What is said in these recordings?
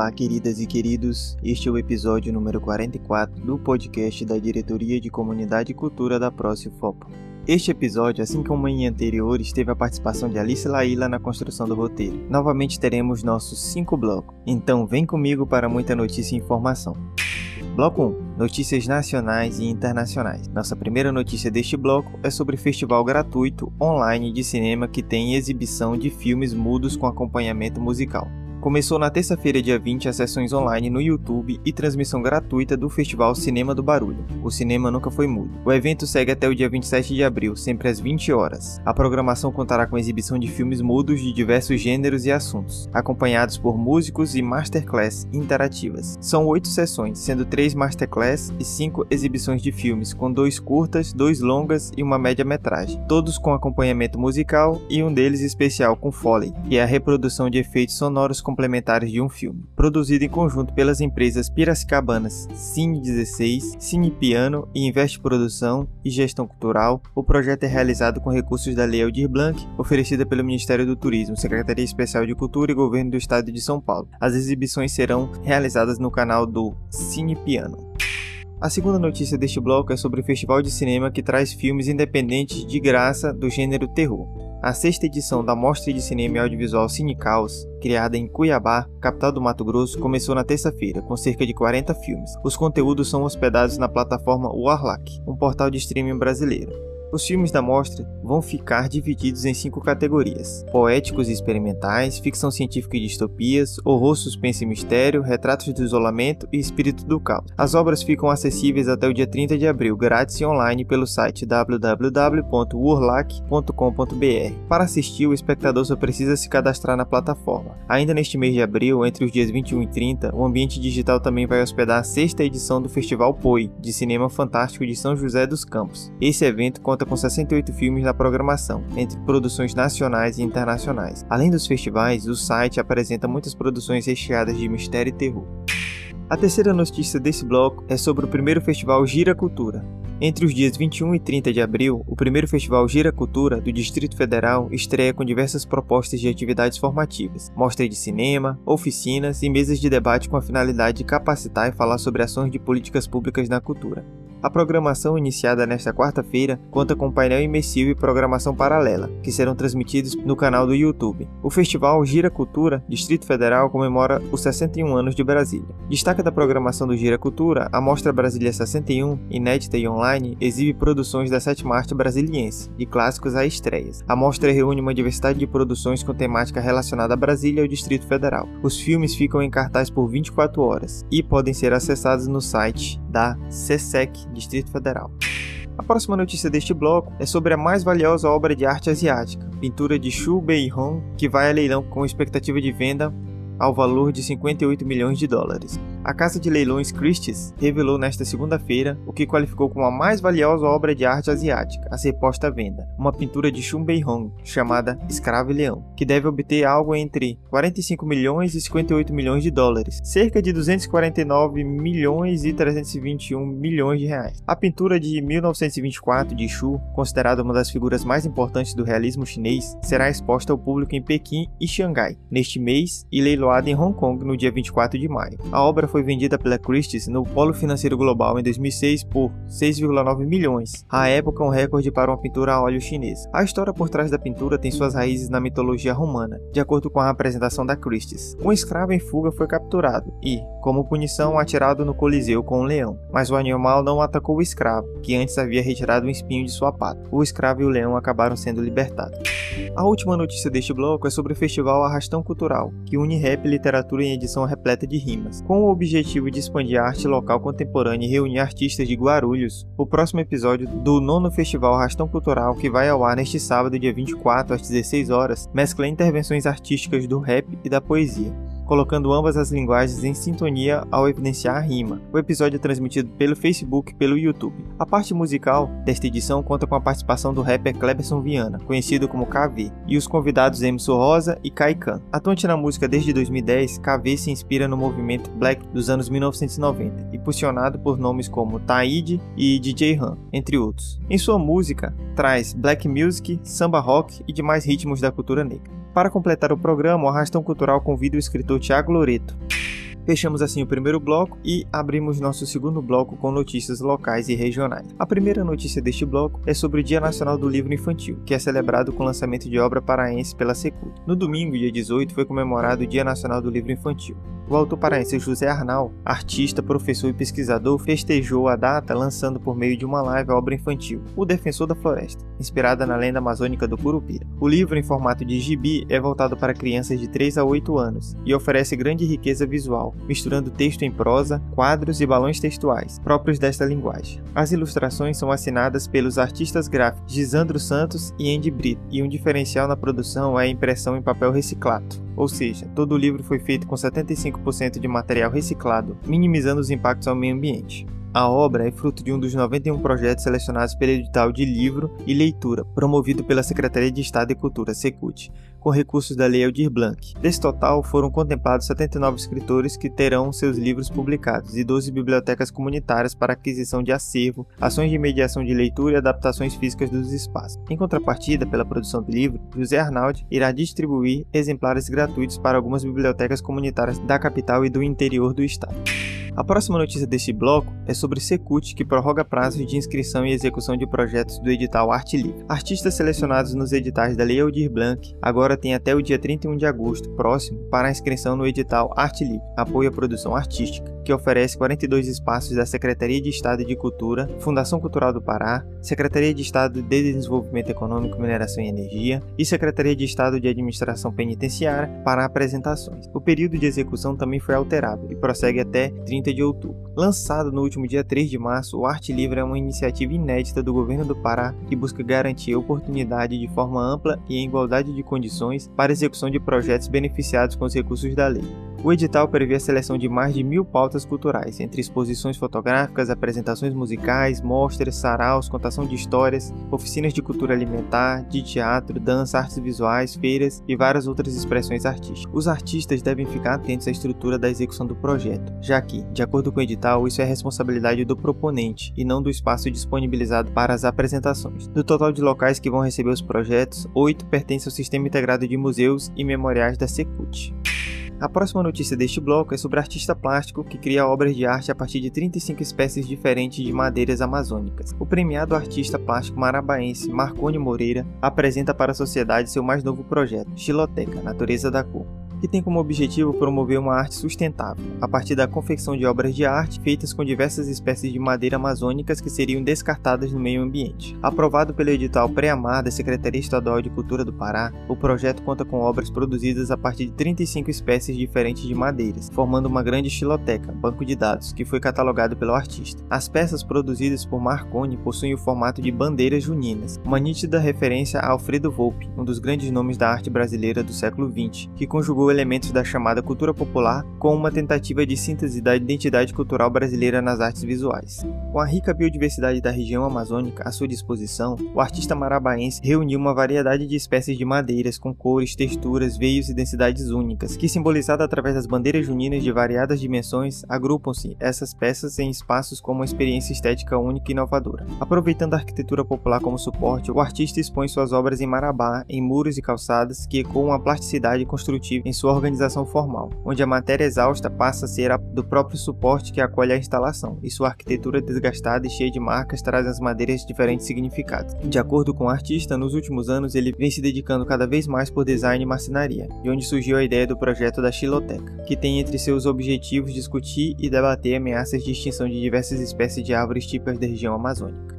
Olá, queridas e queridos. Este é o episódio número 44 do podcast da Diretoria de Comunidade e Cultura da Fopo. Este episódio, assim como em anteriores, teve a participação de Alice Laila na construção do roteiro. Novamente teremos nossos cinco blocos. Então, vem comigo para muita notícia e informação. Bloco 1. Notícias nacionais e internacionais. Nossa primeira notícia deste bloco é sobre o festival gratuito online de cinema que tem exibição de filmes mudos com acompanhamento musical. Começou na terça-feira, dia 20, as sessões online no YouTube e transmissão gratuita do Festival Cinema do Barulho. O cinema nunca foi mudo. O evento segue até o dia 27 de abril, sempre às 20 horas. A programação contará com exibição de filmes mudos de diversos gêneros e assuntos, acompanhados por músicos e masterclass interativas. São oito sessões, sendo três masterclass e cinco exibições de filmes, com dois curtas, dois longas e uma média-metragem, todos com acompanhamento musical e um deles especial com Foley, que é a reprodução de efeitos sonoros complementares de um filme, produzido em conjunto pelas empresas piracicabanas Cine 16, Cine Piano e Investe Produção e Gestão Cultural. O projeto é realizado com recursos da Lei Aldir Blanc, oferecida pelo Ministério do Turismo, Secretaria Especial de Cultura e Governo do Estado de São Paulo. As exibições serão realizadas no canal do Cine Piano. A segunda notícia deste bloco é sobre o festival de cinema que traz filmes independentes de graça do gênero terror. A sexta edição da Mostra de Cinema e Audiovisual Cine Caos, criada em Cuiabá, capital do Mato Grosso, começou na terça-feira, com cerca de 40 filmes. Os conteúdos são hospedados na plataforma Warlock, um portal de streaming brasileiro. Os filmes da mostra vão ficar divididos em cinco categorias: poéticos e experimentais, ficção científica e distopias, horror, suspense e mistério, retratos do isolamento e espírito do caos. As obras ficam acessíveis até o dia 30 de abril, grátis e online pelo site www.urlac.com.br. Para assistir, o espectador só precisa se cadastrar na plataforma. Ainda neste mês de abril, entre os dias 21 e 30, o Ambiente Digital também vai hospedar a sexta edição do Festival POI, de Cinema Fantástico de São José dos Campos. Esse evento conta com 68 filmes na programação, entre produções nacionais e internacionais. Além dos festivais, o site apresenta muitas produções recheadas de mistério e terror. A terceira notícia desse bloco é sobre o primeiro festival Gira Cultura. Entre os dias 21 e 30 de abril, o primeiro festival Gira Cultura do Distrito Federal estreia com diversas propostas de atividades formativas, mostra de cinema, oficinas e mesas de debate com a finalidade de capacitar e falar sobre ações de políticas públicas na cultura. A programação iniciada nesta quarta-feira conta com painel imersivo e programação paralela, que serão transmitidos no canal do YouTube. O festival Gira Cultura Distrito Federal comemora os 61 anos de Brasília. Destaca da programação do Gira Cultura, a Mostra Brasília 61, inédita e online, exibe produções da sétima arte brasiliense, de clássicos a estreias. A mostra reúne uma diversidade de produções com temática relacionada a Brasília e ao Distrito Federal. Os filmes ficam em cartaz por 24 horas e podem ser acessados no site da CSEC Distrito Federal. A próxima notícia deste bloco é sobre a mais valiosa obra de arte asiática, pintura de Xu Beihong, que vai a leilão com expectativa de venda ao valor de 58 milhões de dólares. A casa de leilões Christie's revelou nesta segunda-feira o que qualificou como a mais valiosa obra de arte asiática a ser posta à venda, uma pintura de Xun Beihong chamada Escravo e Leão, que deve obter algo entre 45 milhões e 58 milhões de dólares, cerca de 249 milhões e 321 milhões de reais. A pintura de 1924 de Xu, considerada uma das figuras mais importantes do realismo chinês, será exposta ao público em Pequim e Xangai neste mês e leiloada em Hong Kong no dia 24 de maio. A obra foi vendida pela Christie's no Polo Financeiro Global em 2006 por 6,9 milhões, à época um recorde para uma pintura a óleo chinesa. A história por trás da pintura tem suas raízes na mitologia romana, de acordo com a apresentação da Christie's. Um escravo em fuga foi capturado e, como punição, atirado no Coliseu com um leão, mas o animal não atacou o escravo, que antes havia retirado um espinho de sua pata. O escravo e o leão acabaram sendo libertados. A última notícia deste bloco é sobre o festival Arrastão Cultural, que une rap e literatura em edição repleta de rimas. Com o objetivo de expandir a arte local contemporânea e reunir artistas de Guarulhos, o próximo episódio do nono Festival Arrastão Cultural, que vai ao ar neste sábado, dia 24, às 16 horas, mescla intervenções artísticas do rap e da poesia colocando ambas as linguagens em sintonia ao evidenciar a rima. O episódio é transmitido pelo Facebook e pelo YouTube. A parte musical desta edição conta com a participação do rapper Cleberson Viana, conhecido como KV, e os convidados Emerson Rosa e Kaikan. Atuante na música desde 2010, KV se inspira no movimento black dos anos 1990, impulsionado por nomes como Taide e DJ Han, entre outros. Em sua música, traz black music, samba rock e demais ritmos da cultura negra. Para completar o programa, o Arrastão Cultural convida o escritor Tiago Loreto. Fechamos assim o primeiro bloco e abrimos nosso segundo bloco com notícias locais e regionais. A primeira notícia deste bloco é sobre o Dia Nacional do Livro Infantil, que é celebrado com o lançamento de obra paraense pela Secult. No domingo, dia 18, foi comemorado o Dia Nacional do Livro Infantil. O autor paraense José Arnal, artista, professor e pesquisador, festejou a data lançando por meio de uma live a obra infantil, O Defensor da Floresta, inspirada na lenda amazônica do Curupira. O livro, em formato de gibi, é voltado para crianças de 3 a 8 anos e oferece grande riqueza visual, misturando texto em prosa, quadros e balões textuais, próprios desta linguagem. As ilustrações são assinadas pelos artistas gráficos Gisandro Santos e Andy Brito, e um diferencial na produção é a impressão em papel reciclado, ou seja, todo o livro foi feito com 75% de material reciclado, minimizando os impactos ao meio ambiente. A obra é fruto de um dos 91 projetos selecionados pelo edital de livro e leitura, promovido pela Secretaria de Estado de Cultura, Secult, com recursos da Lei Aldir Blanc. Desse total, foram contemplados 79 escritores que terão seus livros publicados e 12 bibliotecas comunitárias para aquisição de acervo, ações de mediação de leitura e adaptações físicas dos espaços. Em contrapartida, pela produção do livro, José Arnaldi irá distribuir exemplares gratuitos para algumas bibliotecas comunitárias da capital e do interior do estado. A próxima notícia deste bloco é sobre Secult, que prorroga prazos de inscrição e execução de projetos do edital Arte Livre. Artistas selecionados nos editais da Lei Aldir Blanc agora têm até o dia 31 de agosto próximo para a inscrição no edital Arte Livre, apoio à produção artística, que oferece 42 espaços da Secretaria de Estado de Cultura, Fundação Cultural do Pará, Secretaria de Estado de Desenvolvimento Econômico, Mineração e Energia e Secretaria de Estado de Administração Penitenciária para apresentações. O período de execução também foi alterado e prossegue até 30 30 de outubro. Lançado no último dia 3 de março, o Arte Livre é uma iniciativa inédita do governo do Pará que busca garantir oportunidade de forma ampla e em igualdade de condições para execução de projetos beneficiados com os recursos da lei. O edital prevê a seleção de mais de mil pautas culturais, entre exposições fotográficas, apresentações musicais, mostras, saraus, contação de histórias, oficinas de cultura alimentar, de teatro, dança, artes visuais, feiras e várias outras expressões artísticas. Os artistas devem ficar atentos à estrutura da execução do projeto, já que, de acordo com o edital, isso é responsabilidade do proponente e não do espaço disponibilizado para as apresentações. Do total de locais que vão receber os projetos, oito pertencem ao Sistema Integrado de Museus e Memoriais da Secult. A próxima notícia deste bloco é sobre artista plástico que cria obras de arte a partir de 35 espécies diferentes de madeiras amazônicas. O premiado artista plástico marabaense Marconi Moreira apresenta para a sociedade seu mais novo projeto, Xiloteca, Natureza da Cor que tem como objetivo promover uma arte sustentável, a partir da confecção de obras de arte feitas com diversas espécies de madeira amazônicas que seriam descartadas no meio ambiente. Aprovado pelo edital Pré-Amar da Secretaria Estadual de Cultura do Pará, o projeto conta com obras produzidas a partir de 35 espécies diferentes de madeiras, formando uma grande estiloteca, banco de dados, que foi catalogado pelo artista. As peças produzidas por Marconi possuem o formato de bandeiras juninas, uma nítida referência a Alfredo Volpi, um dos grandes nomes da arte brasileira do século XX, que conjugou elementos da chamada cultura popular com uma tentativa de síntese da identidade cultural brasileira nas artes visuais. Com a rica biodiversidade da região amazônica à sua disposição, o artista marabaense reuniu uma variedade de espécies de madeiras com cores, texturas, veios e densidades únicas, que simbolizada através das bandeiras juninas de variadas dimensões, agrupam-se essas peças em espaços com uma experiência estética única e inovadora. Aproveitando a arquitetura popular como suporte, o artista expõe suas obras em Marabá, em muros e calçadas que ecoam a plasticidade construtiva em sua organização formal, onde a matéria exausta passa a ser a do próprio suporte que acolhe a instalação, e sua arquitetura desgastada e cheia de marcas traz às madeiras diferentes significados. De acordo com o artista, nos últimos anos ele vem se dedicando cada vez mais por design e marcenaria, de onde surgiu a ideia do projeto da Xiloteca, que tem entre seus objetivos discutir e debater ameaças de extinção de diversas espécies de árvores típicas da região amazônica.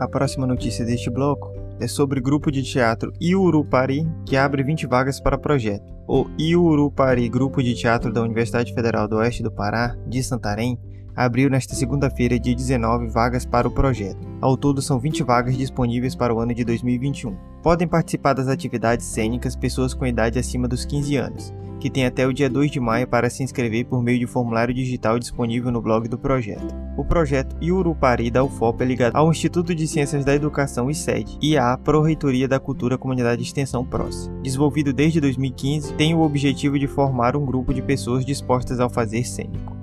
A próxima notícia deste bloco é sobre grupo de teatro Iurupari, que abre 20 vagas para projeto. O Iurupari Grupo de Teatro da Universidade Federal do Oeste do Pará, de Santarém, abriu nesta segunda-feira, dia 19, vagas para o projeto. Ao todo, são 20 vagas disponíveis para o ano de 2021. Podem participar das atividades cênicas pessoas com idade acima dos 15 anos que tem até o dia 2 de maio para se inscrever por meio de formulário digital disponível no blog do projeto. O projeto Iurupari da UFOP é ligado ao Instituto de Ciências da Educação e SED e à Pró-Reitoria da Cultura Comunidade de Extensão PROS. Desenvolvido desde 2015, tem o objetivo de formar um grupo de pessoas dispostas ao fazer cênico.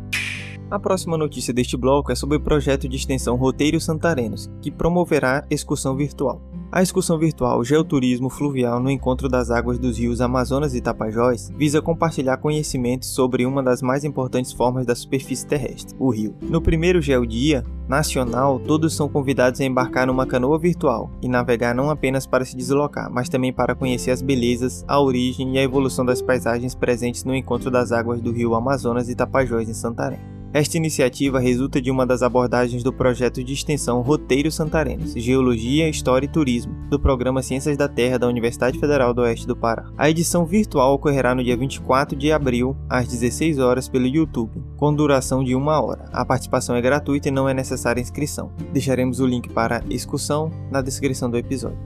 A próxima notícia deste bloco é sobre o projeto de extensão Roteiros Santarenos, que promoverá excursão virtual. A excursão virtual Geoturismo Fluvial no Encontro das Águas dos Rios Amazonas e Tapajós visa compartilhar conhecimentos sobre uma das mais importantes formas da superfície terrestre, o rio. No primeiro Geodia nacional, todos são convidados a embarcar numa canoa virtual e navegar não apenas para se deslocar, mas também para conhecer as belezas, a origem e a evolução das paisagens presentes no encontro das águas do rio Amazonas e Tapajós em Santarém. Esta iniciativa resulta de uma das abordagens do projeto de extensão Roteiro Santarenos, Geologia, História e Turismo, do programa Ciências da Terra da Universidade Federal do Oeste do Pará. A edição virtual ocorrerá no dia 24 de abril, às 16 horas, pelo YouTube, com duração de uma hora. A participação é gratuita e não é necessária inscrição. Deixaremos o link para a excursão na descrição do episódio.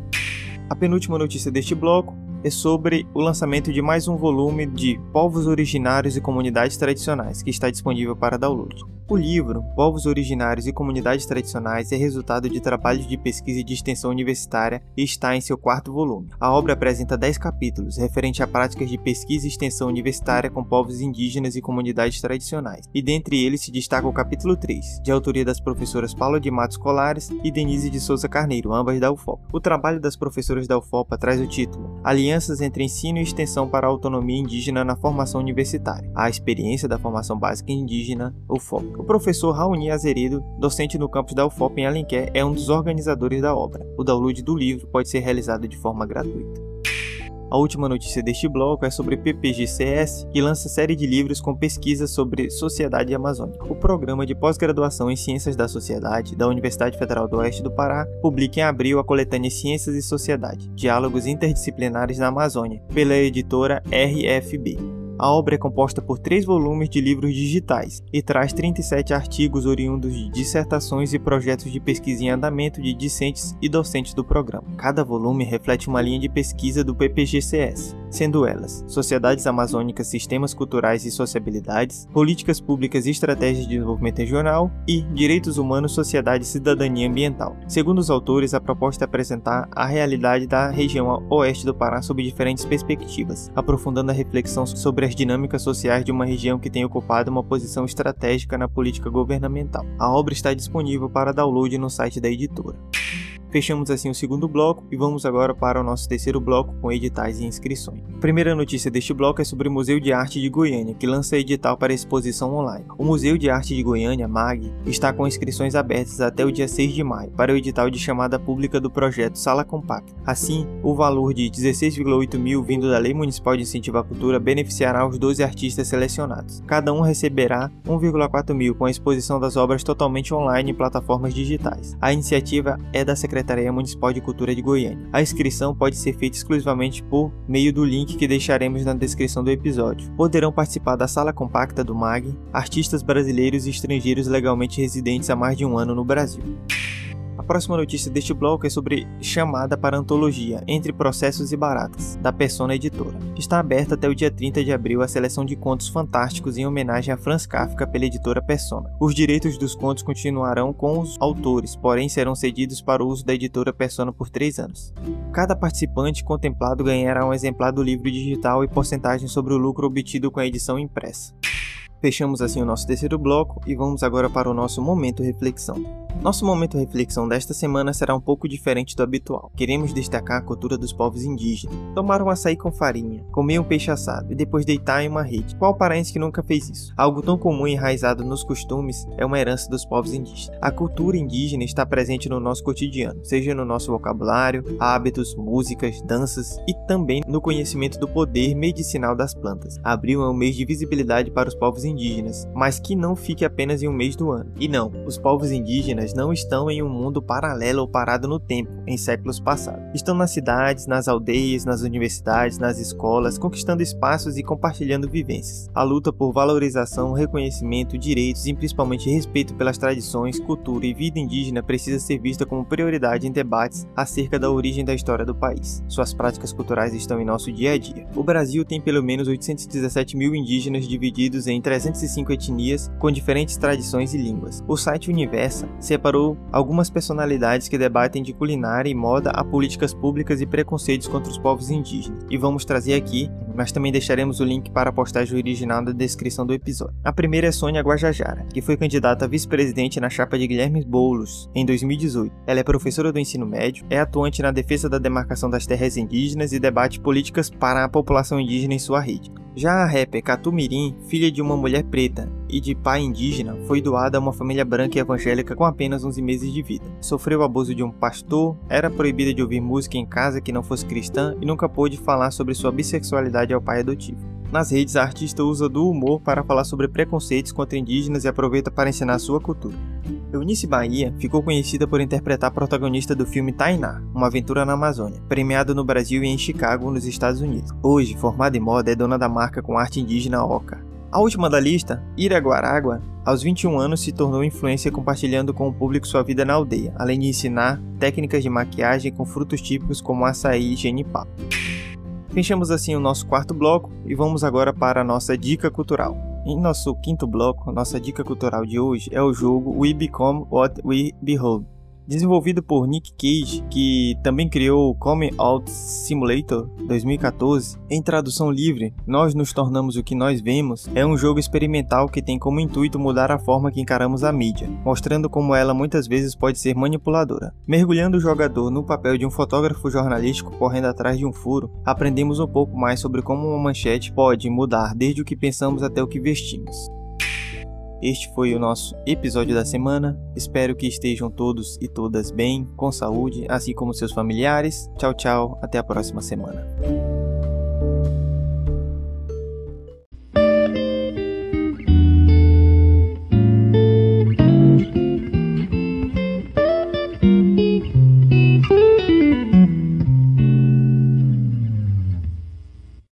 A penúltima notícia deste bloco é sobre o lançamento de mais um volume de Povos Originários e Comunidades Tradicionais, que está disponível para download. O livro, Povos Originários e Comunidades Tradicionais, é resultado de trabalhos de pesquisa e de extensão universitária e está em seu quarto volume. A obra apresenta 10 capítulos, referente a práticas de pesquisa e extensão universitária com povos indígenas e comunidades tradicionais, e dentre eles se destaca o capítulo 3, de autoria das professoras Paula de Matos Colares e Denise de Souza Carneiro, ambas da UFOP. O trabalho das professoras da UFOP traz o título Alianças entre Ensino e Extensão para a Autonomia Indígena na Formação Universitária, a experiência da formação básica indígena, UFOP. O professor Raoni Azeredo, docente no campus da UFOP em Alenquer, é um dos organizadores da obra. O download do livro pode ser realizado de forma gratuita. A última notícia deste bloco é sobre PPGCS, que lança série de livros com pesquisas sobre sociedade amazônica. O programa de pós-graduação em Ciências da Sociedade da Universidade Federal do Oeste do Pará publica em abril a coletânea Ciências e Sociedade: Diálogos Interdisciplinares na Amazônia, pela editora RFB. A obra é composta por três volumes de livros digitais e traz 37 artigos oriundos de dissertações e projetos de pesquisa em andamento de discentes e docentes do programa. Cada volume reflete uma linha de pesquisa do PPGCS, sendo elas Sociedades Amazônicas, Sistemas Culturais e Sociabilidades, Políticas Públicas e Estratégias de Desenvolvimento Regional e Direitos Humanos, Sociedade e Cidadania Ambiental. Segundo os autores, a proposta é apresentar a realidade da região oeste do Pará sob diferentes perspectivas, aprofundando a reflexão sobre as dinâmicas sociais de uma região que tem ocupado uma posição estratégica na política governamental. A obra está disponível para download no site da editora. Fechamos assim o segundo bloco e vamos agora para o nosso terceiro bloco com editais e inscrições. A primeira notícia deste bloco é sobre o Museu de Arte de Goiânia, que lança edital para exposição online. O Museu de Arte de Goiânia, MAG, está com inscrições abertas até o dia 6 de maio para o edital de chamada pública do projeto Sala Compacta. Assim, o valor de 16,8 mil vindo da Lei Municipal de Incentivo à Cultura beneficiará os 12 artistas selecionados. Cada um receberá 1,4 mil com a exposição das obras totalmente online em plataformas digitais. A iniciativa é da Secretaria Secretaria Municipal de Cultura de Goiânia. A inscrição pode ser feita exclusivamente por meio do link que deixaremos na descrição do episódio. Poderão participar da sala compacta do MAG artistas brasileiros e estrangeiros legalmente residentes há mais de um ano no Brasil próxima notícia deste bloco é sobre chamada para antologia Entre Processos e Baratas, da Persona Editora. Está aberta até o dia 30 de abril a seleção de contos fantásticos em homenagem a Franz Kafka pela editora Persona. Os direitos dos contos continuarão com os autores, porém serão cedidos para o uso da editora Persona por três anos. Cada participante contemplado ganhará um exemplar do livro digital e porcentagem sobre o lucro obtido com a edição impressa. Fechamos assim o nosso terceiro bloco e vamos agora para o nosso momento reflexão. Nosso momento reflexão desta semana será um pouco diferente do habitual. Queremos destacar a cultura dos povos indígenas. Tomar um açaí com farinha, comer um peixe assado e depois deitar em uma rede. Qual paraense que nunca fez isso? Algo tão comum e enraizado nos costumes é uma herança dos povos indígenas. A cultura indígena está presente no nosso cotidiano, seja no nosso vocabulário, hábitos, músicas, danças e também no conhecimento do poder medicinal das plantas. Abril é um mês de visibilidade para os povos indígenas, mas que não fique apenas em um mês do ano. E não, os povos indígenas não estão em um mundo paralelo ou parado no tempo, em séculos passados. Estão nas cidades, nas aldeias, nas universidades, nas escolas, conquistando espaços e compartilhando vivências. A luta por valorização, reconhecimento, direitos e principalmente respeito pelas tradições, cultura e vida indígena precisa ser vista como prioridade em debates acerca da origem da história do país. Suas práticas culturais estão em nosso dia a dia. O Brasil tem pelo menos 817 mil indígenas divididos em 305 etnias com diferentes tradições e línguas. O site Universa separou algumas personalidades que debatem de culinária e moda a políticas públicas e preconceitos contra os povos indígenas. E vamos trazer aqui mas também deixaremos o link para a postagem original na descrição do episódio. A primeira é Sônia Guajajara, que foi candidata a vice-presidente na chapa de Guilherme Boulos em 2018. Ela é professora do ensino médio, é atuante na defesa da demarcação das terras indígenas e debate políticas para a população indígena em sua rede. Já a rapper Catumirim, filha de uma mulher preta e de pai indígena, foi doada a uma família branca e evangélica com apenas 11 meses de vida. Sofreu abuso de um pastor, era proibida de ouvir música em casa que não fosse cristã e nunca pôde falar sobre sua bissexualidade ao pai adotivo. Nas redes, a artista usa do humor para falar sobre preconceitos contra indígenas e aproveita para ensinar sua cultura. Eunice Bahia ficou conhecida por interpretar a protagonista do filme Tainá, Uma Aventura na Amazônia, premiado no Brasil e em Chicago, nos Estados Unidos. Hoje, formada em moda, é dona da marca com arte indígena Oca. A última da lista, Ira Guaragua, aos 21 anos se tornou influência compartilhando com o público sua vida na aldeia, além de ensinar técnicas de maquiagem com frutos típicos como açaí e genipapo. Fechamos assim o nosso quarto bloco e vamos agora para a nossa dica cultural. Em nosso quinto bloco, nossa dica cultural de hoje é o jogo We Become What We Behold, Desenvolvido por Nick Cage, que também criou o Come Out Simulator 2014, em tradução livre, Nós nos tornamos o que nós vemos, é um jogo experimental que tem como intuito mudar a forma que encaramos a mídia, mostrando como ela muitas vezes pode ser manipuladora. Mergulhando o jogador no papel de um fotógrafo jornalístico correndo atrás de um furo, aprendemos um pouco mais sobre como uma manchete pode mudar desde o que pensamos até o que vestimos. Este foi o nosso episódio da semana. Espero que estejam todos e todas bem, com saúde, assim como seus familiares. Tchau, tchau. Até a próxima semana.